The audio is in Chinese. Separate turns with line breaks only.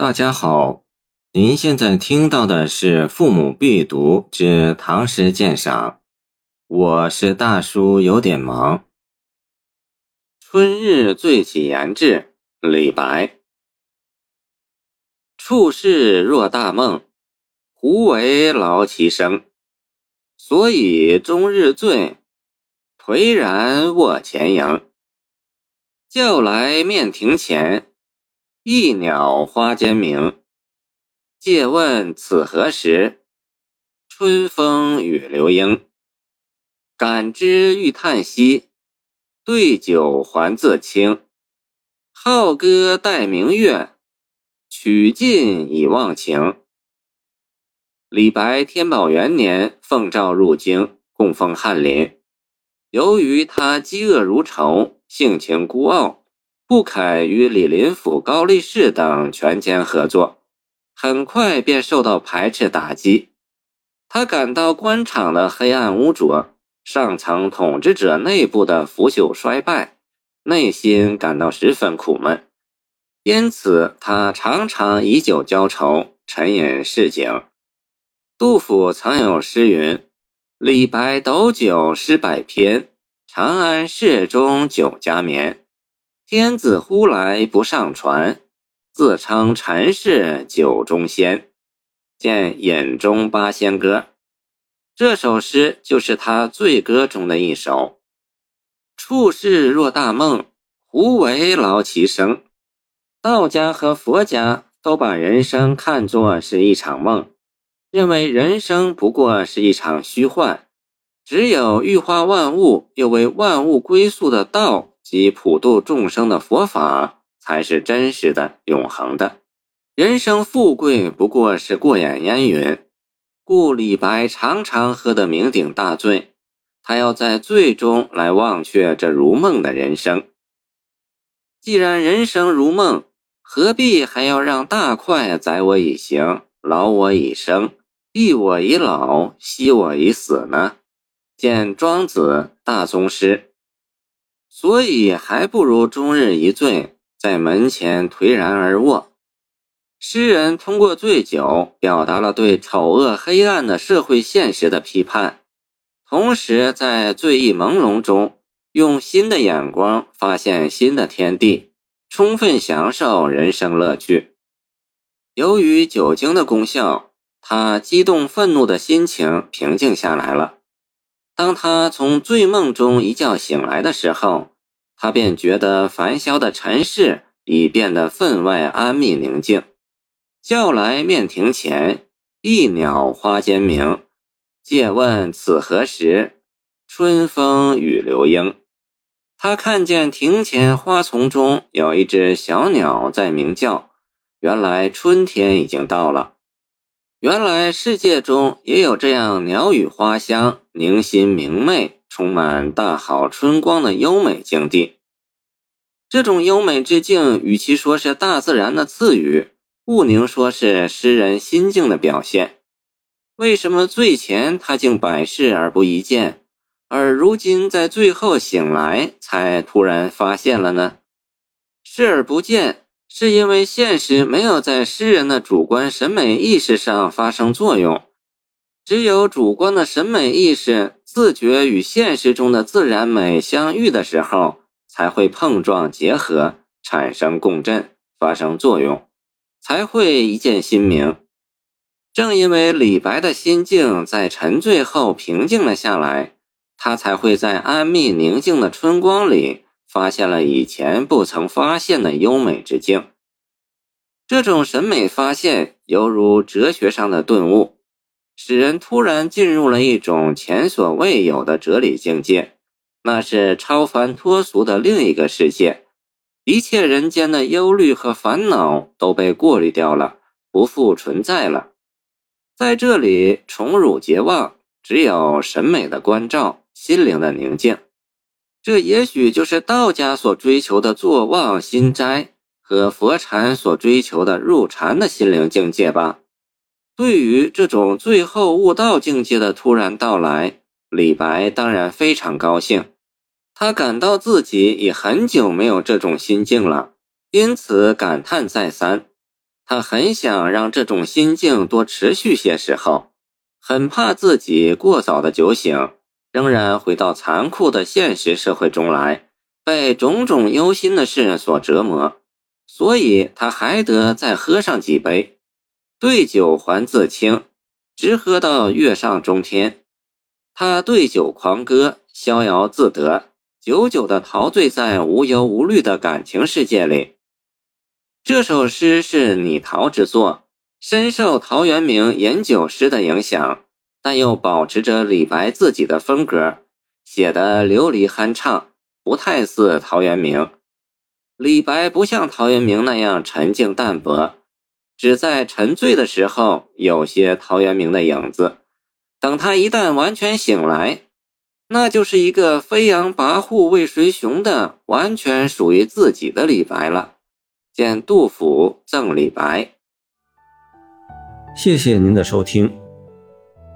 大家好，您现在听到的是《父母必读之唐诗鉴赏》，我是大叔，有点忙。春日醉起言志，李白。处世若大梦，胡为劳其生？所以终日醉，颓然卧前营。叫来面庭前。一鸟花间鸣，借问此何时？春风与流莺。感之欲叹息，对酒还自清。好歌待明月，曲尽已忘情。李白天宝元年奉诏入京，供奉翰林。由于他嫉恶如仇，性情孤傲。不肯与李林甫、高力士等权奸合作，很快便受到排斥打击。他感到官场的黑暗污浊，上层统治者内部的腐朽衰败，内心感到十分苦闷。因此，他常常以酒浇愁，沉吟市井。杜甫曾有诗云：“李白斗酒诗百篇，长安市中酒家眠。”天子呼来不上船，自称陈氏酒中仙。见《眼中八仙歌》，这首诗就是他醉歌中的一首。处世若大梦，胡为劳其生？道家和佛家都把人生看作是一场梦，认为人生不过是一场虚幻，只有欲化万物，又为万物归宿的道。即普度众生的佛法才是真实的、永恒的。人生富贵不过是过眼烟云，故李白常常喝得酩酊大醉。他要在醉中来忘却这如梦的人生。既然人生如梦，何必还要让大块载我以行，劳我以生，役我以老，息我以死呢？见庄子大宗师。所以还不如终日一醉，在门前颓然而卧。诗人通过醉酒，表达了对丑恶黑暗的社会现实的批判，同时在醉意朦胧中，用新的眼光发现新的天地，充分享受人生乐趣。由于酒精的功效，他激动愤怒的心情平静下来了。当他从醉梦中一觉醒来的时候，他便觉得凡嚣的尘世已变得分外安谧宁静。叫来面庭前，一鸟花间鸣。借问此何时？春风与流莺。他看见庭前花丛中有一只小鸟在鸣叫，原来春天已经到了。原来世界中也有这样鸟语花香、宁心明媚、充满大好春光的优美境地。这种优美之境，与其说是大自然的赐予，不宁说是诗人心境的表现。为什么醉前他竟百视而不一见，而如今在最后醒来才突然发现了呢？视而不见。是因为现实没有在诗人的主观审美意识上发生作用，只有主观的审美意识自觉与现实中的自然美相遇的时候，才会碰撞结合，产生共振，发生作用，才会一见心明。正因为李白的心境在沉醉后平静了下来，他才会在安谧宁静的春光里。发现了以前不曾发现的优美之境，这种审美发现犹如哲学上的顿悟，使人突然进入了一种前所未有的哲理境界，那是超凡脱俗的另一个世界，一切人间的忧虑和烦恼都被过滤掉了，不复存在了。在这里，宠辱皆忘，只有审美的关照，心灵的宁静。这也许就是道家所追求的坐忘心斋，和佛禅所追求的入禅的心灵境界吧。对于这种最后悟道境界的突然到来，李白当然非常高兴。他感到自己已很久没有这种心境了，因此感叹再三。他很想让这种心境多持续些时候，很怕自己过早的酒醒，仍然回到残酷的现实社会中来，被种种忧心的事所折磨，所以他还得再喝上几杯，对酒还自清，直喝到月上中天。他对酒狂歌，逍遥自得，久久的陶醉在无忧无虑的感情世界里。这首诗是拟陶之作，深受陶渊明饮酒诗的影响，但又保持着李白自己的风格，写得流离酣畅，不太似陶渊明。李白不像陶渊明那样沉静淡泊，只在沉醉的时候有些陶渊明的影子。等他一旦完全醒来，那就是一个飞扬跋扈为谁雄的完全属于自己的李白了。见杜甫赠李白。
谢谢您的收听，